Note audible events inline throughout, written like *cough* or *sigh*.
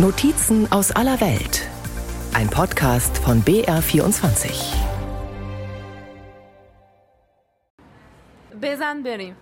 Notizen aus aller Welt. Ein Podcast von BR24. Bezan berim.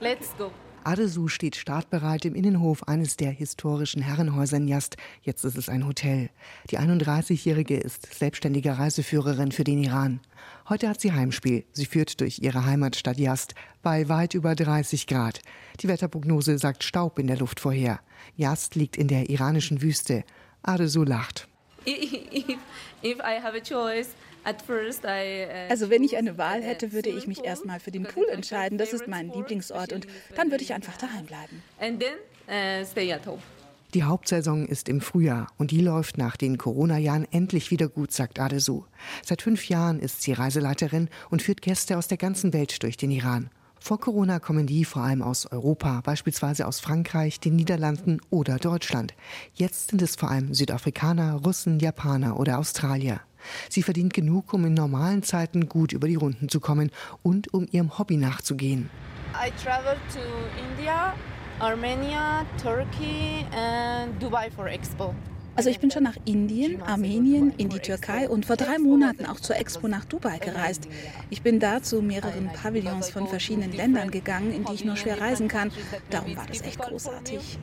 Let's go. Adesu steht startbereit im Innenhof eines der historischen Herrenhäuser in Yast. Jetzt ist es ein Hotel. Die 31-Jährige ist selbstständige Reiseführerin für den Iran. Heute hat sie Heimspiel. Sie führt durch ihre Heimatstadt Yast bei weit über 30 Grad. Die Wetterprognose sagt Staub in der Luft vorher. Yast liegt in der iranischen Wüste. Adesu lacht. If, if I have a choice, also wenn ich eine Wahl hätte, würde ich mich erstmal für den Pool entscheiden. Das ist mein Lieblingsort und dann würde ich einfach daheim bleiben. uh, Die Hauptsaison ist im Frühjahr und die läuft nach den Corona-Jahren endlich wieder gut, sagt Adesu. Seit fünf Jahren ist sie Reiseleiterin und führt Gäste aus der ganzen Welt durch den Iran. Vor Corona kommen die vor allem aus Europa, beispielsweise aus Frankreich, den Niederlanden oder Deutschland. Jetzt sind es vor allem Südafrikaner, Russen, Japaner oder Australier. Sie verdient genug, um in normalen Zeiten gut über die Runden zu kommen und um ihrem Hobby nachzugehen. I traveled to India, Armenia, Turkey and Dubai for Expo. Also ich bin schon nach Indien, Armenien, in die Türkei und vor drei Monaten auch zur Expo nach Dubai gereist. Ich bin da zu mehreren Pavillons von verschiedenen Ländern gegangen, in die ich nur schwer reisen kann. Darum war das echt großartig.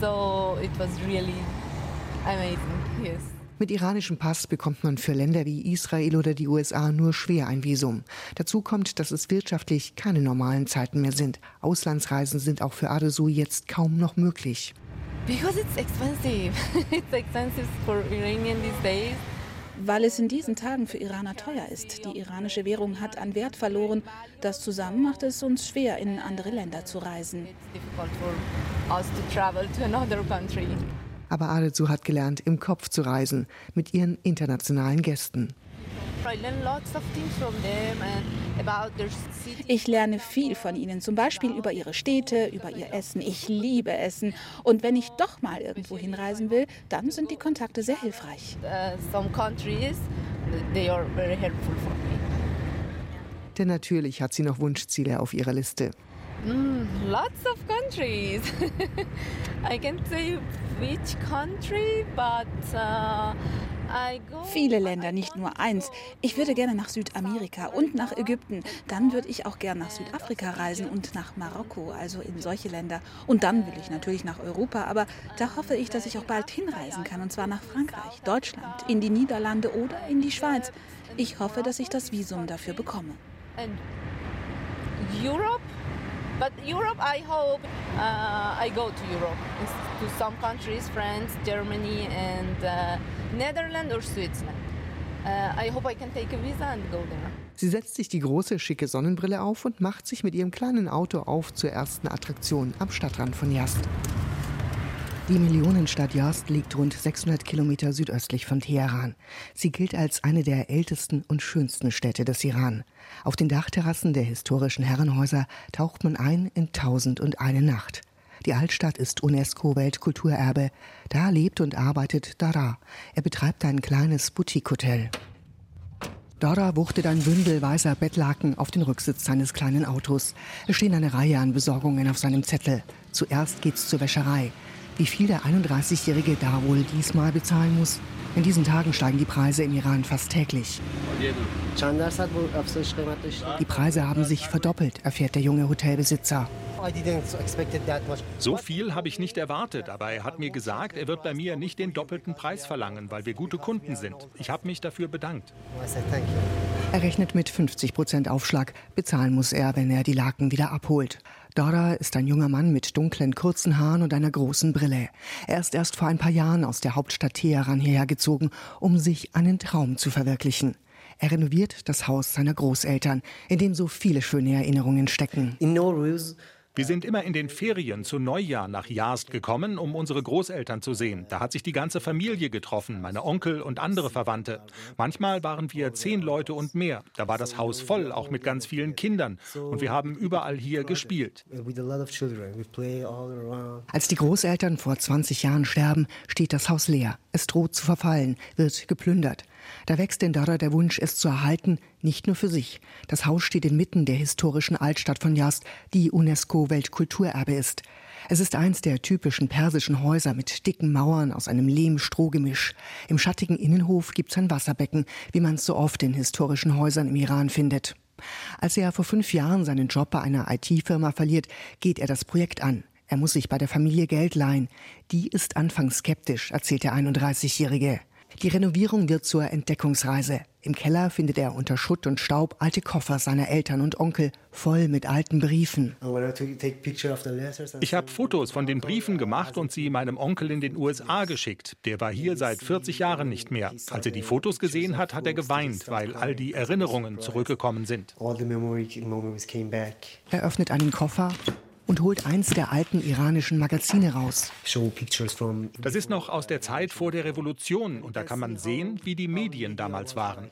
So it was really amazing. Yes. Mit iranischem Pass bekommt man für Länder wie Israel oder die USA nur schwer ein Visum. Dazu kommt, dass es wirtschaftlich keine normalen Zeiten mehr sind. Auslandsreisen sind auch für Adesu jetzt kaum noch möglich. Because it's expensive. *laughs* it's expensive for Iranian these days. Weil es in diesen Tagen für Iraner teuer ist. Die iranische Währung hat an Wert verloren. Das zusammen macht es uns schwer, in andere Länder zu reisen. It's difficult for us to travel to another country. Aber Adesu hat gelernt, im Kopf zu reisen, mit ihren internationalen Gästen. Ich lerne viel von ihnen, zum Beispiel über ihre Städte, über ihr Essen. Ich liebe Essen. Und wenn ich doch mal irgendwo hinreisen will, dann sind die Kontakte sehr hilfreich. Some countries, they are very helpful for me. Denn natürlich hat sie noch Wunschziele auf ihrer Liste. Mm, lots of countries. *laughs* I can't say which country, but uh, I go. Viele Länder, nicht nur eins. Ich würde gerne nach Südamerika und nach Ägypten. Dann würde ich auch gerne nach Südafrika reisen und nach Marokko, also in solche Länder. Und dann will ich natürlich nach Europa, aber da hoffe ich, dass ich auch bald hinreisen kann, und zwar nach Frankreich, Deutschland, in die Niederlande oder in die Schweiz. Ich hoffe, dass ich das Visum dafür bekomme. Europe. But Europe, I hope uh, I go to Europe, to some countries, France, Germany, and uh, Netherlands or Switzerland. Uh, I hope I can take a visa and go there. Sie setzt sich die große, schicke Sonnenbrille auf und macht sich mit ihrem kleinen Auto auf zur ersten Attraktion am Stadtrand von Yazd. Die Millionenstadt Yazd liegt rund 600 Kilometer südöstlich von Teheran. Sie gilt als eine der ältesten und schönsten Städte des Iran. Auf den Dachterrassen der historischen Herrenhäuser taucht man ein in Tausend und eine Nacht. Die Altstadt ist UNESCO-Weltkulturerbe. Da lebt und arbeitet Dara. Er betreibt ein kleines Boutique-Hotel. Dora wuchtet ein Bündel weißer Bettlaken auf den Rücksitz seines kleinen Autos. Es stehen eine Reihe an Besorgungen auf seinem Zettel. Zuerst geht's zur Wäscherei. Wie viel der 31-Jährige da wohl diesmal bezahlen muss? In diesen Tagen steigen die Preise im Iran fast täglich. Die Preise haben sich verdoppelt, erfährt der junge Hotelbesitzer. So viel habe ich nicht erwartet, aber er hat mir gesagt, er wird bei mir nicht den doppelten Preis verlangen, weil wir gute Kunden sind. Ich habe mich dafür bedankt. Er rechnet mit 50 Prozent Aufschlag. Bezahlen muss er, wenn er die Laken wieder abholt. Dora ist ein junger Mann mit dunklen, kurzen Haaren und einer großen Brille. Er ist erst vor ein paar Jahren aus der Hauptstadt Teheran hierher gezogen, um sich einen Traum zu verwirklichen. Er renoviert das Haus seiner Großeltern, in dem so viele schöne Erinnerungen stecken. Wir sind immer in den Ferien zu Neujahr nach Yazd gekommen, um unsere Großeltern zu sehen. Da hat sich die ganze Familie getroffen, meine Onkel und andere Verwandte. Manchmal waren wir zehn Leute und mehr. Da war das Haus voll, auch mit ganz vielen Kindern. Und wir haben überall hier gespielt. Als die Großeltern vor 20 Jahren sterben, steht das Haus leer. Es droht zu verfallen, wird geplündert. Da wächst in Dara der Wunsch, es zu erhalten, nicht nur für sich. Das Haus steht inmitten der historischen Altstadt von Yazd, die UNESCO-Weltkulturerbe ist. Es ist eins der typischen persischen Häuser mit dicken Mauern aus einem Lehm-Strohgemisch. Im schattigen Innenhof gibt es ein Wasserbecken, wie man es so oft in historischen Häusern im Iran findet. Als er vor fünf Jahren seinen Job bei einer IT-Firma verliert, geht er das Projekt an. Er muss sich bei der Familie Geld leihen. Die ist anfangs skeptisch, erzählt der 31-Jährige. Die Renovierung wird zur Entdeckungsreise. Im Keller findet er unter Schutt und Staub alte Koffer seiner Eltern und Onkel, voll mit alten Briefen. Ich habe Fotos von den Briefen gemacht und sie meinem Onkel in den USA geschickt. Der war hier seit 40 Jahren nicht mehr. Als er die Fotos gesehen hat, hat er geweint, weil all die Erinnerungen zurückgekommen sind. Er öffnet einen Koffer und holt eins der alten iranischen Magazine raus. Das ist noch aus der Zeit vor der Revolution und da kann man sehen, wie die Medien damals waren.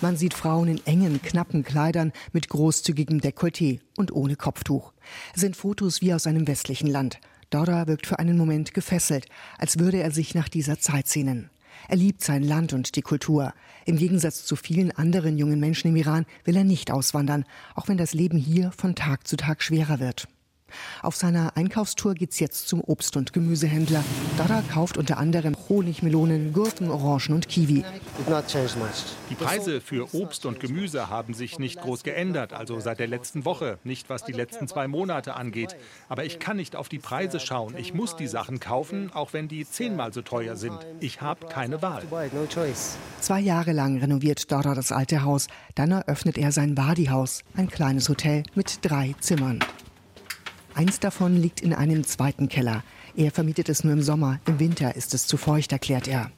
Man sieht Frauen in engen, knappen Kleidern mit großzügigem Dekolleté und ohne Kopftuch. Es sind Fotos wie aus einem westlichen Land. Dora wirkt für einen Moment gefesselt, als würde er sich nach dieser Zeit sehnen. Er liebt sein Land und die Kultur. Im Gegensatz zu vielen anderen jungen Menschen im Iran will er nicht auswandern, auch wenn das Leben hier von Tag zu Tag schwerer wird. Auf seiner Einkaufstour geht's jetzt zum Obst- und Gemüsehändler. Dada kauft unter anderem Honigmelonen, Gurken, Orangen und Kiwi. Die Preise für Obst und Gemüse haben sich nicht groß geändert, also seit der letzten Woche, nicht was die letzten zwei Monate angeht. Aber ich kann nicht auf die Preise schauen. Ich muss die Sachen kaufen, auch wenn die zehnmal so teuer sind. Ich habe keine Wahl. Zwei Jahre lang renoviert Dada das alte Haus. Dann eröffnet er sein Wadi-Haus, ein kleines Hotel mit drei Zimmern. Eins davon liegt in einem zweiten Keller. Er vermietet es nur im Sommer. Im Winter ist es zu feucht, erklärt er.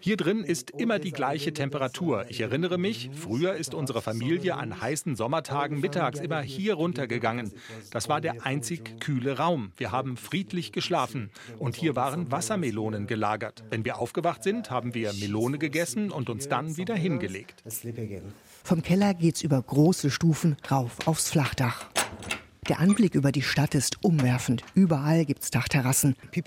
Hier drin ist immer die gleiche Temperatur. Ich erinnere mich, früher ist unsere Familie an heißen Sommertagen mittags immer hier runtergegangen. Das war der einzig kühle Raum. Wir haben friedlich geschlafen. Und hier waren Wassermelonen gelagert. Wenn wir aufgewacht sind, haben wir Melone gegessen und uns dann wieder hingelegt. Vom Keller geht's über große Stufen rauf aufs Flachdach. Der Anblick über die Stadt ist umwerfend. Überall gibt's Dachterrassen. Für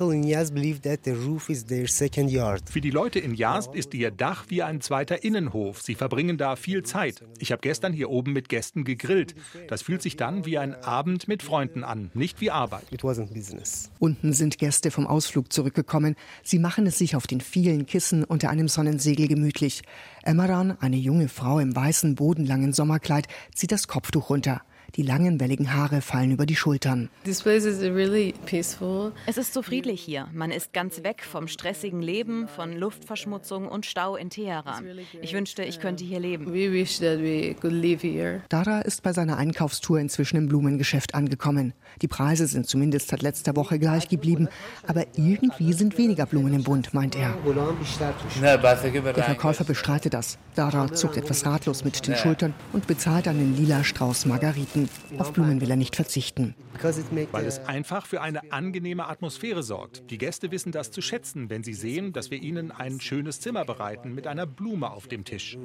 die Leute in Yazd ist ihr Dach wie ein zweiter Innenhof. Sie verbringen da viel Zeit. Ich habe gestern hier oben mit Gästen gegrillt. Das fühlt sich dann wie ein Abend mit Freunden an, nicht wie Arbeit. Unten sind Gäste vom Ausflug zurückgekommen. Sie machen es sich auf den vielen Kissen unter einem Sonnensegel gemütlich. Emmeran, eine junge Frau im weißen, bodenlangen Sommerkleid, zieht das Kopftuch runter. Die langen, welligen Haare fallen über die Schultern. Es ist so friedlich hier. Man ist ganz weg vom stressigen Leben, von Luftverschmutzung und Stau in Teheran. Ich wünschte, ich könnte hier leben. Dara ist bei seiner Einkaufstour inzwischen im Blumengeschäft angekommen. Die Preise sind zumindest seit letzter Woche gleich geblieben, aber irgendwie sind weniger Blumen im Bund, meint er. Der Verkäufer bestreitet das. Dara zuckt etwas ratlos mit den Schultern und bezahlt einen lila Strauß Margariten. Weihnachten. Auf Blumen will er nicht verzichten. Weil es einfach für eine angenehme Atmosphäre sorgt. Die Gäste wissen das zu schätzen, wenn sie sehen, dass wir ihnen ein schönes Zimmer bereiten mit einer Blume auf dem Tisch.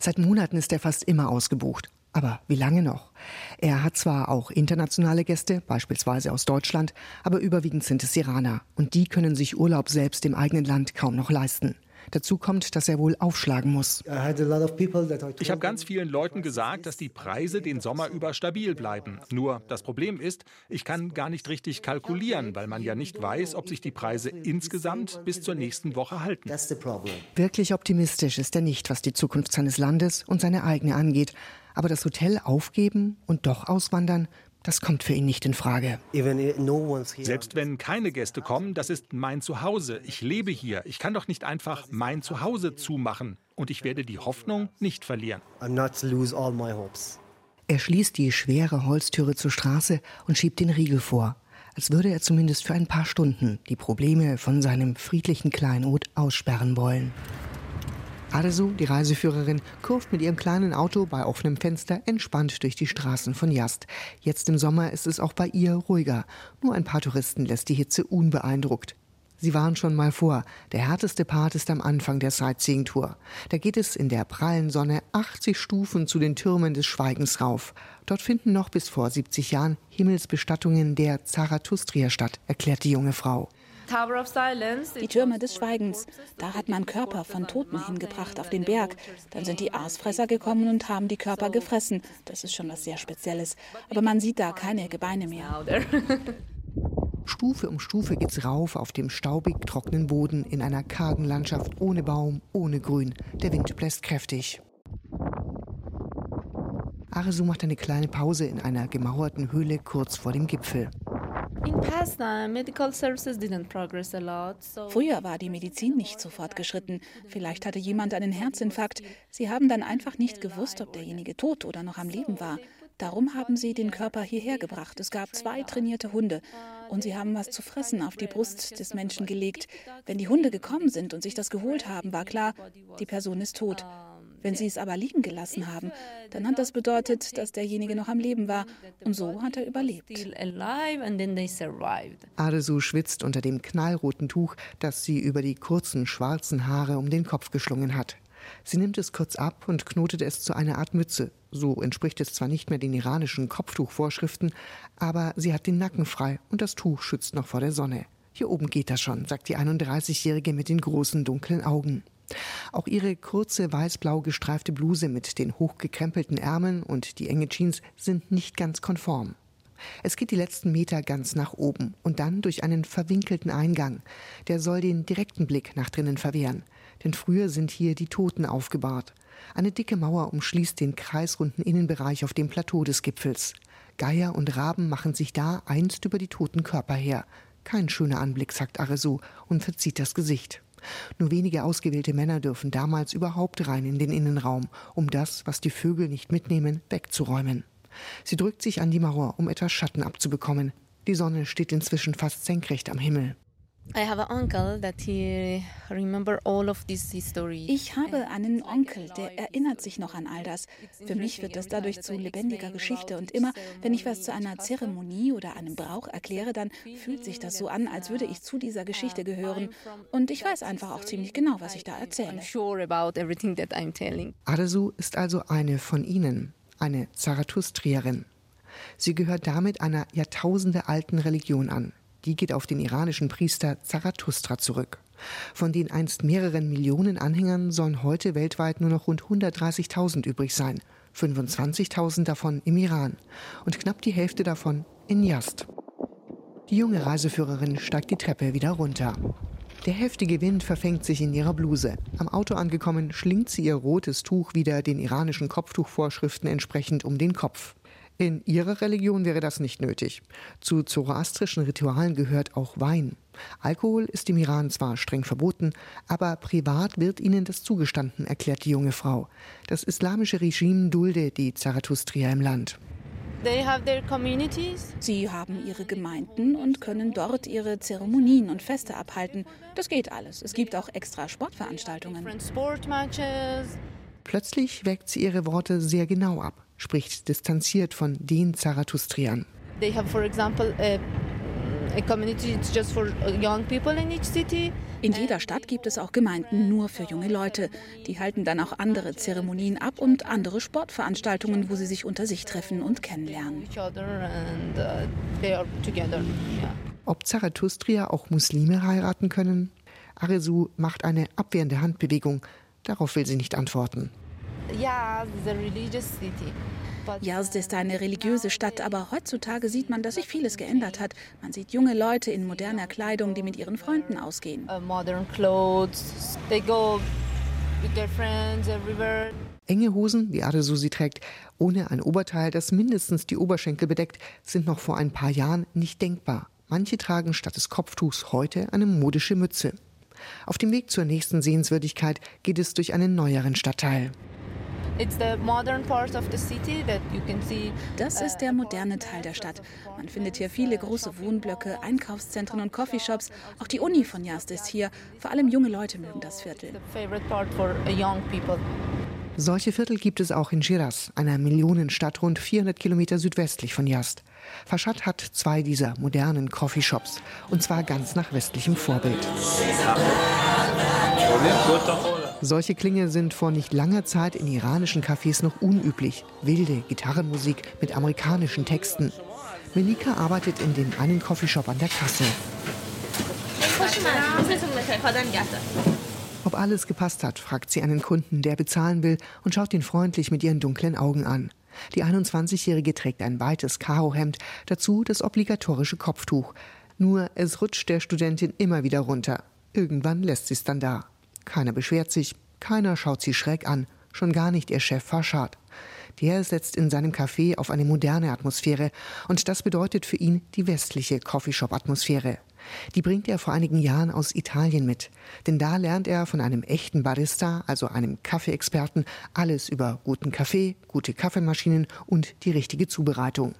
Seit Monaten ist er fast immer ausgebucht. Aber wie lange noch? Er hat zwar auch internationale Gäste, beispielsweise aus Deutschland, aber überwiegend sind es Iraner. Und die können sich Urlaub selbst im eigenen Land kaum noch leisten. Dazu kommt, dass er wohl aufschlagen muss. Ich habe ganz vielen Leuten gesagt, dass die Preise den Sommer über stabil bleiben. Nur das Problem ist, ich kann gar nicht richtig kalkulieren, weil man ja nicht weiß, ob sich die Preise insgesamt bis zur nächsten Woche halten. Wirklich optimistisch ist er nicht, was die Zukunft seines Landes und seine eigene angeht. Aber das Hotel aufgeben und doch auswandern, das kommt für ihn nicht in Frage. Selbst wenn keine Gäste kommen, das ist mein Zuhause. Ich lebe hier. Ich kann doch nicht einfach mein Zuhause zumachen. Und ich werde die Hoffnung nicht verlieren. Er schließt die schwere Holztüre zur Straße und schiebt den Riegel vor, als würde er zumindest für ein paar Stunden die Probleme von seinem friedlichen Kleinod aussperren wollen. Arzu, die Reiseführerin, kurft mit ihrem kleinen Auto bei offenem Fenster entspannt durch die Straßen von Yast. Jetzt im Sommer ist es auch bei ihr ruhiger. Nur ein paar Touristen lässt die Hitze unbeeindruckt. Sie waren schon mal vor. Der härteste Part ist am Anfang der Sightseeing-Tour. Da geht es in der prallen Sonne 80 Stufen zu den Türmen des Schweigens rauf. Dort finden noch bis vor 70 Jahren Himmelsbestattungen der Zarathustrier statt, erklärt die junge Frau. Die Türme des Schweigens. Da hat man Körper von Toten hingebracht auf den Berg. Dann sind die Aasfresser gekommen und haben die Körper gefressen. Das ist schon was sehr Spezielles. Aber man sieht da keine Gebeine mehr. *laughs* Stufe um Stufe geht's rauf auf dem staubig trockenen Boden in einer kargen Landschaft ohne Baum, ohne Grün. Der Wind bläst kräftig. Aresu macht eine kleine Pause in einer gemauerten Höhle kurz vor dem Gipfel. Früher war die Medizin nicht so fortgeschritten. Vielleicht hatte jemand einen Herzinfarkt. Sie haben dann einfach nicht gewusst, ob derjenige tot oder noch am Leben war. Darum haben sie den Körper hierher gebracht. Es gab zwei trainierte Hunde und sie haben was zu fressen auf die Brust des Menschen gelegt. Wenn die Hunde gekommen sind und sich das geholt haben, war klar, die Person ist tot. Wenn sie es aber liegen gelassen haben, dann hat das bedeutet, dass derjenige noch am Leben war. Und so hat er überlebt. Adesu schwitzt unter dem knallroten Tuch, das sie über die kurzen schwarzen Haare um den Kopf geschlungen hat. Sie nimmt es kurz ab und knotet es zu einer Art Mütze. So entspricht es zwar nicht mehr den iranischen Kopftuchvorschriften, aber sie hat den Nacken frei und das Tuch schützt noch vor der Sonne. Hier oben geht das schon, sagt die 31-Jährige mit den großen dunklen Augen. Auch ihre kurze weiß-blau gestreifte Bluse mit den hochgekrempelten Ärmeln und die enge Jeans sind nicht ganz konform. Es geht die letzten Meter ganz nach oben und dann durch einen verwinkelten Eingang. Der soll den direkten Blick nach drinnen verwehren. Denn früher sind hier die Toten aufgebahrt. Eine dicke Mauer umschließt den kreisrunden Innenbereich auf dem Plateau des Gipfels. Geier und Raben machen sich da einst über die toten Körper her. Kein schöner Anblick, sagt Aresu und verzieht das Gesicht. Nur wenige ausgewählte Männer dürfen damals überhaupt rein in den Innenraum, um das, was die Vögel nicht mitnehmen, wegzuräumen. Sie drückt sich an die Mauer, um etwas Schatten abzubekommen. Die Sonne steht inzwischen fast senkrecht am Himmel. Ich habe einen Onkel, der erinnert sich noch an all das. Für mich wird das dadurch zu lebendiger Geschichte und immer, wenn ich was zu einer Zeremonie oder einem Brauch erkläre, dann fühlt sich das so an, als würde ich zu dieser Geschichte gehören. Und ich weiß einfach auch ziemlich genau, was ich da erzähle. Adesu ist also eine von ihnen, eine Zarathustrierin. Sie gehört damit einer jahrtausendealten Religion an die geht auf den iranischen Priester Zarathustra zurück. Von den einst mehreren Millionen Anhängern sollen heute weltweit nur noch rund 130.000 übrig sein, 25.000 davon im Iran und knapp die Hälfte davon in Yazd. Die junge Reiseführerin steigt die Treppe wieder runter. Der heftige Wind verfängt sich in ihrer Bluse. Am Auto angekommen, schlingt sie ihr rotes Tuch wieder den iranischen Kopftuchvorschriften entsprechend um den Kopf. In ihrer Religion wäre das nicht nötig. Zu zoroastrischen Ritualen gehört auch Wein. Alkohol ist im Iran zwar streng verboten, aber privat wird ihnen das zugestanden, erklärt die junge Frau. Das islamische Regime dulde die Zarathustria im Land. Sie haben ihre Gemeinden und können dort ihre Zeremonien und Feste abhalten. Das geht alles. Es gibt auch extra Sportveranstaltungen. Plötzlich wägt sie ihre Worte sehr genau ab spricht distanziert von den Zarathustriern. They have, for example, a, a community just for young people in each city. In jeder Stadt gibt es auch Gemeinden nur für junge Leute. Die halten dann auch andere Zeremonien ab und andere Sportveranstaltungen, wo sie sich unter sich treffen und kennenlernen. Uh, Ob Zarathustrier auch Muslime heiraten können? Aresu macht eine abwehrende Handbewegung. Darauf will sie nicht antworten. Yazd ist eine religiöse Stadt, aber heutzutage sieht man, dass sich vieles geändert hat. Man sieht junge Leute in moderner Kleidung, die mit ihren Freunden ausgehen. Uh, Enge Hosen, wie Adesu sie trägt, ohne ein Oberteil, das mindestens die Oberschenkel bedeckt, sind noch vor ein paar Jahren nicht denkbar. Manche tragen statt des Kopftuchs heute eine modische Mütze. Auf dem Weg zur nächsten Sehenswürdigkeit geht es durch einen neueren Stadtteil. Das ist der moderne Teil der Stadt. Man findet hier viele große Wohnblöcke, Einkaufszentren und Coffeeshops. Auch die Uni von Yazd ist hier. Vor allem junge Leute mögen das Viertel. Solche Viertel gibt es auch in Shiraz, einer Millionenstadt rund 400 Kilometer südwestlich von Yazd. Fashat hat zwei dieser modernen Coffeeshops, und zwar ganz nach westlichem Vorbild. Solche Klänge sind vor nicht langer Zeit in iranischen Cafés noch unüblich. Wilde Gitarrenmusik mit amerikanischen Texten. Melika arbeitet in dem einen Coffeeshop an der Kasse. Ob alles gepasst hat, fragt sie einen Kunden, der bezahlen will und schaut ihn freundlich mit ihren dunklen Augen an. Die 21-Jährige trägt ein weites Karohemd, dazu das obligatorische Kopftuch. Nur es rutscht der Studentin immer wieder runter. Irgendwann lässt sie es dann da. Keiner beschwert sich, keiner schaut sie schräg an, schon gar nicht ihr Chef Farshad. Der setzt in seinem Café auf eine moderne Atmosphäre und das bedeutet für ihn die westliche Coffeeshop-Atmosphäre. Die bringt er vor einigen Jahren aus Italien mit. Denn da lernt er von einem echten Barista, also einem Kaffeeexperten, alles über guten Kaffee, gute Kaffeemaschinen und die richtige Zubereitung.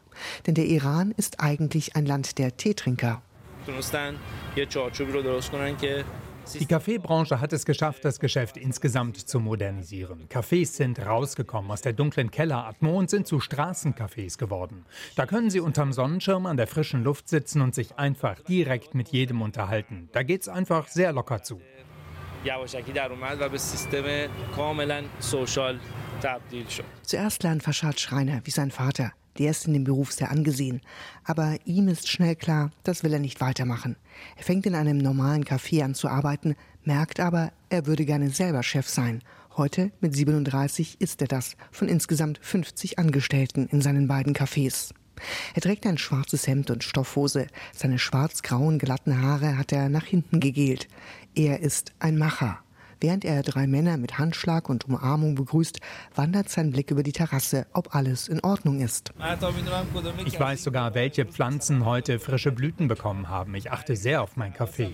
Denn der Iran ist eigentlich ein Land der Teetrinker. Die Kaffeebranche hat es geschafft, das Geschäft insgesamt zu modernisieren. Cafés sind rausgekommen aus der dunklen Kelleratmo und sind zu Straßencafés geworden. Da können Sie unterm Sonnenschirm an der frischen Luft sitzen und sich einfach direkt mit jedem unterhalten. Da geht es einfach sehr locker zu. Zuerst lernt Faschad Schreiner wie sein Vater. Der ist in dem Beruf sehr angesehen. Aber ihm ist schnell klar, das will er nicht weitermachen. Er fängt in einem normalen Café an zu arbeiten, merkt aber, er würde gerne selber Chef sein. Heute, mit 37, ist er das, von insgesamt 50 Angestellten in seinen beiden Cafés. Er trägt ein schwarzes Hemd und Stoffhose. Seine schwarz-grauen, glatten Haare hat er nach hinten gegelt. Er ist ein Macher. Während er drei Männer mit Handschlag und Umarmung begrüßt, wandert sein Blick über die Terrasse, ob alles in Ordnung ist. Ich weiß sogar, welche Pflanzen heute frische Blüten bekommen haben. Ich achte sehr auf mein Kaffee.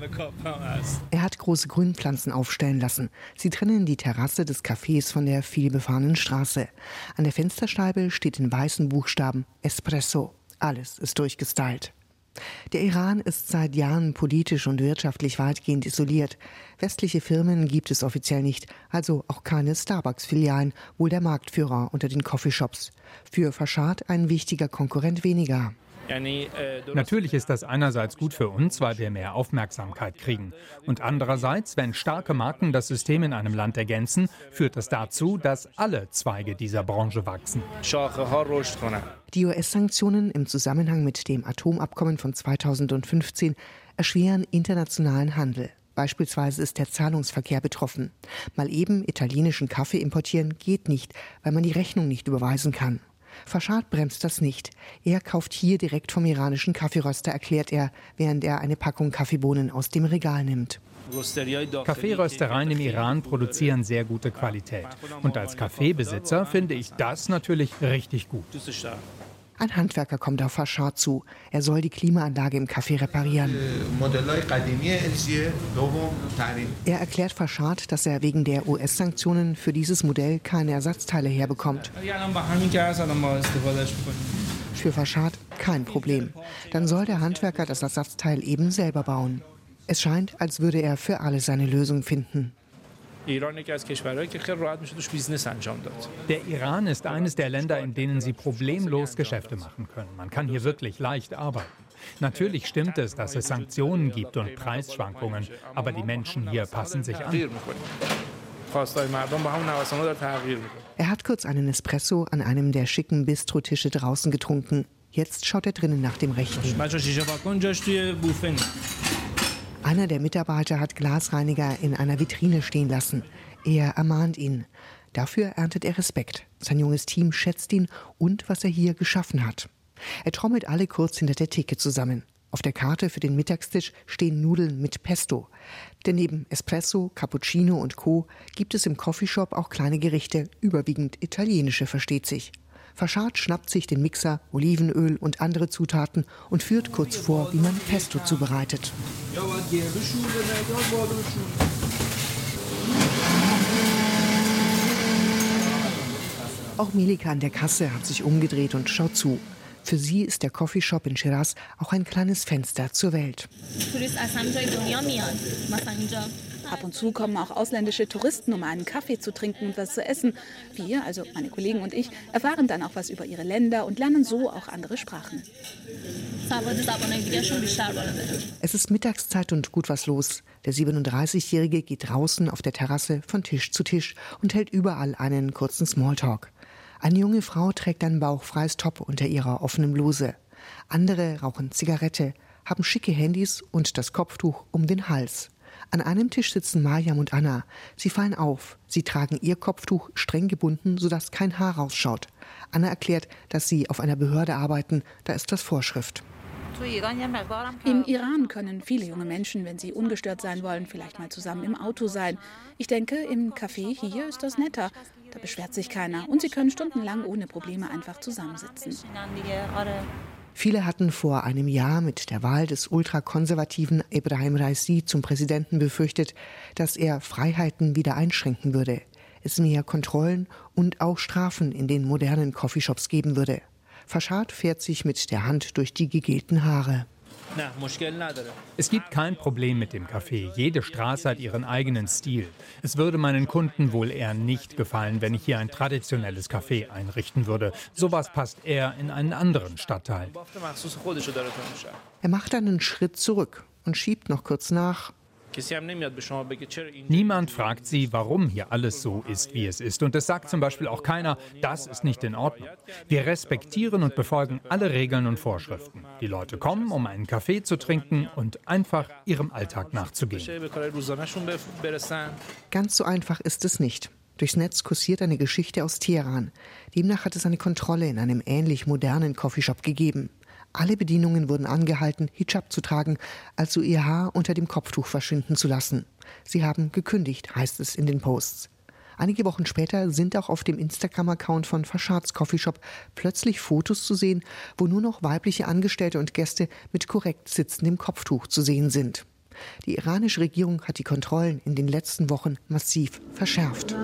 Er hat große Grünpflanzen aufstellen lassen. Sie trennen die Terrasse des Cafés von der vielbefahrenen Straße. An der Fensterscheibe steht in weißen Buchstaben Espresso. Alles ist durchgestylt. Der Iran ist seit Jahren politisch und wirtschaftlich weitgehend isoliert. Westliche Firmen gibt es offiziell nicht, also auch keine Starbucks-Filialen, wohl der Marktführer unter den Coffeeshops. Für Faschad ein wichtiger Konkurrent weniger. Natürlich ist das einerseits gut für uns, weil wir mehr Aufmerksamkeit kriegen. Und andererseits, wenn starke Marken das System in einem Land ergänzen, führt das dazu, dass alle Zweige dieser Branche wachsen. Die US-Sanktionen im Zusammenhang mit dem Atomabkommen von 2015 erschweren internationalen Handel. Beispielsweise ist der Zahlungsverkehr betroffen. Mal eben italienischen Kaffee importieren geht nicht, weil man die Rechnung nicht überweisen kann. Faschad bremst das nicht. Er kauft hier direkt vom iranischen Kaffeeröster, erklärt er, während er eine Packung Kaffeebohnen aus dem Regal nimmt. Kaffeeröstereien im Iran produzieren sehr gute Qualität. Und als Kaffeebesitzer finde ich das natürlich richtig gut. Ein Handwerker kommt auf Faschad zu. Er soll die Klimaanlage im Café reparieren. Er erklärt Faschad, dass er wegen der US-Sanktionen für dieses Modell keine Ersatzteile herbekommt. Für Faschad kein Problem. Dann soll der Handwerker das Ersatzteil eben selber bauen. Es scheint, als würde er für alle seine Lösung finden. Der Iran ist eines der Länder, in denen Sie problemlos Geschäfte machen können. Man kann hier wirklich leicht arbeiten. Natürlich stimmt es, dass es Sanktionen gibt und Preisschwankungen, aber die Menschen hier passen sich an. Er hat kurz einen Espresso an einem der schicken Bistrotische draußen getrunken. Jetzt schaut er drinnen nach dem Rechten. Einer der Mitarbeiter hat Glasreiniger in einer Vitrine stehen lassen. Er ermahnt ihn. Dafür erntet er Respekt. Sein junges Team schätzt ihn und was er hier geschaffen hat. Er trommelt alle kurz hinter der Theke zusammen. Auf der Karte für den Mittagstisch stehen Nudeln mit Pesto. Denn neben Espresso, Cappuccino und Co. gibt es im Coffeeshop auch kleine Gerichte, überwiegend italienische, versteht sich. Faschad schnappt sich den Mixer, Olivenöl und andere Zutaten und führt kurz vor, wie man Pesto zubereitet. Auch Melika an der Kasse hat sich umgedreht und schaut zu. Für sie ist der Coffeeshop in Shiraz auch ein kleines Fenster zur Welt. Ab und zu kommen auch ausländische Touristen, um einen Kaffee zu trinken und was zu essen. Wir, also meine Kollegen und ich, erfahren dann auch was über ihre Länder und lernen so auch andere Sprachen. Es ist Mittagszeit und gut was los. Der 37-Jährige geht draußen auf der Terrasse von Tisch zu Tisch und hält überall einen kurzen Smalltalk. Eine junge Frau trägt ein bauchfreies Top unter ihrer offenen Bluse. Andere rauchen Zigarette, haben schicke Handys und das Kopftuch um den Hals. An einem Tisch sitzen Mariam und Anna. Sie fallen auf. Sie tragen ihr Kopftuch streng gebunden, sodass kein Haar rausschaut. Anna erklärt, dass sie auf einer Behörde arbeiten. Da ist das Vorschrift. Im Iran können viele junge Menschen, wenn sie ungestört sein wollen, vielleicht mal zusammen im Auto sein. Ich denke, im Café hier ist das netter. Da beschwert sich keiner und sie können stundenlang ohne Probleme einfach zusammensitzen. Viele hatten vor einem Jahr mit der Wahl des ultrakonservativen Ibrahim Raisi zum Präsidenten befürchtet, dass er Freiheiten wieder einschränken würde, es mehr Kontrollen und auch Strafen in den modernen Coffeeshops geben würde. Faschad fährt sich mit der Hand durch die gegelten Haare. Es gibt kein Problem mit dem Café. Jede Straße hat ihren eigenen Stil. Es würde meinen Kunden wohl eher nicht gefallen, wenn ich hier ein traditionelles Café einrichten würde. Sowas passt eher in einen anderen Stadtteil. Er macht einen Schritt zurück und schiebt noch kurz nach. Niemand fragt sie, warum hier alles so ist, wie es ist. Und es sagt zum Beispiel auch keiner, das ist nicht in Ordnung. Wir respektieren und befolgen alle Regeln und Vorschriften. Die Leute kommen, um einen Kaffee zu trinken und einfach ihrem Alltag nachzugehen. Ganz so einfach ist es nicht. Durchs Netz kursiert eine Geschichte aus Teheran. Demnach hat es eine Kontrolle in einem ähnlich modernen Coffeeshop gegeben. Alle Bedienungen wurden angehalten, Hijab zu tragen, also ihr Haar unter dem Kopftuch verschwinden zu lassen. Sie haben gekündigt, heißt es in den Posts. Einige Wochen später sind auch auf dem Instagram-Account von Faschads Coffeeshop plötzlich Fotos zu sehen, wo nur noch weibliche Angestellte und Gäste mit korrekt sitzendem Kopftuch zu sehen sind. Die iranische Regierung hat die Kontrollen in den letzten Wochen massiv verschärft.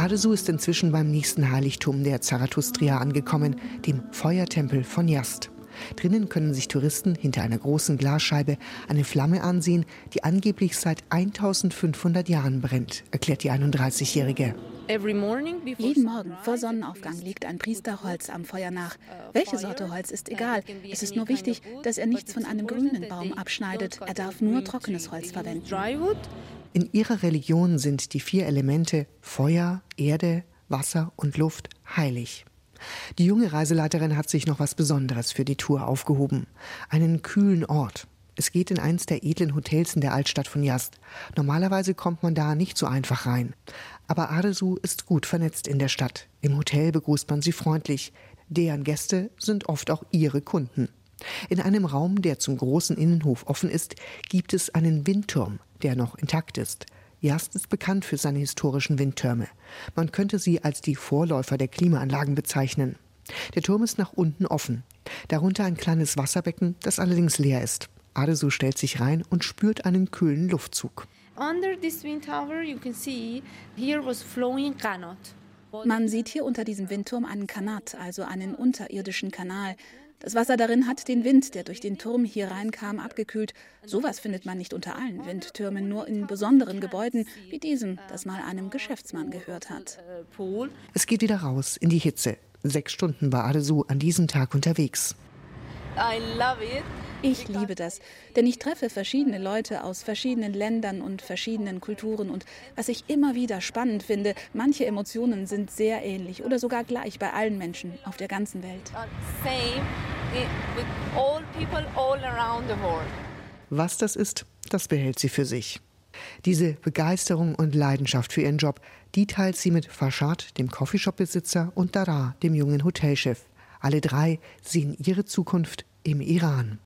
Adesu ist inzwischen beim nächsten Heiligtum der Zarathustria angekommen, dem Feuertempel von Yast. Drinnen können sich Touristen hinter einer großen Glasscheibe eine Flamme ansehen, die angeblich seit 1500 Jahren brennt, erklärt die 31-Jährige. Jeden Morgen vor Sonnenaufgang legt ein Priester Holz am Feuer nach. Welche Sorte Holz ist egal. Es ist nur wichtig, dass er nichts von einem grünen Baum abschneidet. Er darf nur trockenes Holz verwenden. In ihrer Religion sind die vier Elemente Feuer, Erde, Wasser und Luft heilig. Die junge Reiseleiterin hat sich noch was Besonderes für die Tour aufgehoben. Einen kühlen Ort. Es geht in eins der edlen Hotels in der Altstadt von Yazd. Normalerweise kommt man da nicht so einfach rein. Aber Aresu ist gut vernetzt in der Stadt. Im Hotel begrüßt man sie freundlich. Deren Gäste sind oft auch ihre Kunden. In einem Raum, der zum großen Innenhof offen ist, gibt es einen Windturm, der noch intakt ist. Jast ist bekannt für seine historischen Windtürme. Man könnte sie als die Vorläufer der Klimaanlagen bezeichnen. Der Turm ist nach unten offen. Darunter ein kleines Wasserbecken, das allerdings leer ist. Adesu stellt sich rein und spürt einen kühlen Luftzug. Man sieht hier unter diesem Windturm einen Kanat, also einen unterirdischen Kanal. Das Wasser darin hat den Wind, der durch den Turm hier reinkam, abgekühlt. Sowas findet man nicht unter allen Windtürmen, nur in besonderen Gebäuden wie diesem, das mal einem Geschäftsmann gehört hat. Es geht wieder raus in die Hitze. Sechs Stunden war Adesu an diesem Tag unterwegs. I love it. Ich liebe das, denn ich treffe verschiedene Leute aus verschiedenen Ländern und verschiedenen Kulturen und was ich immer wieder spannend finde, manche Emotionen sind sehr ähnlich oder sogar gleich bei allen Menschen auf der ganzen Welt. Was das ist, das behält sie für sich. Diese Begeisterung und Leidenschaft für ihren Job, die teilt sie mit Farshad, dem Coffeeshop-Besitzer, und Dara, dem jungen Hotelchef. Alle drei sehen ihre Zukunft im Iran.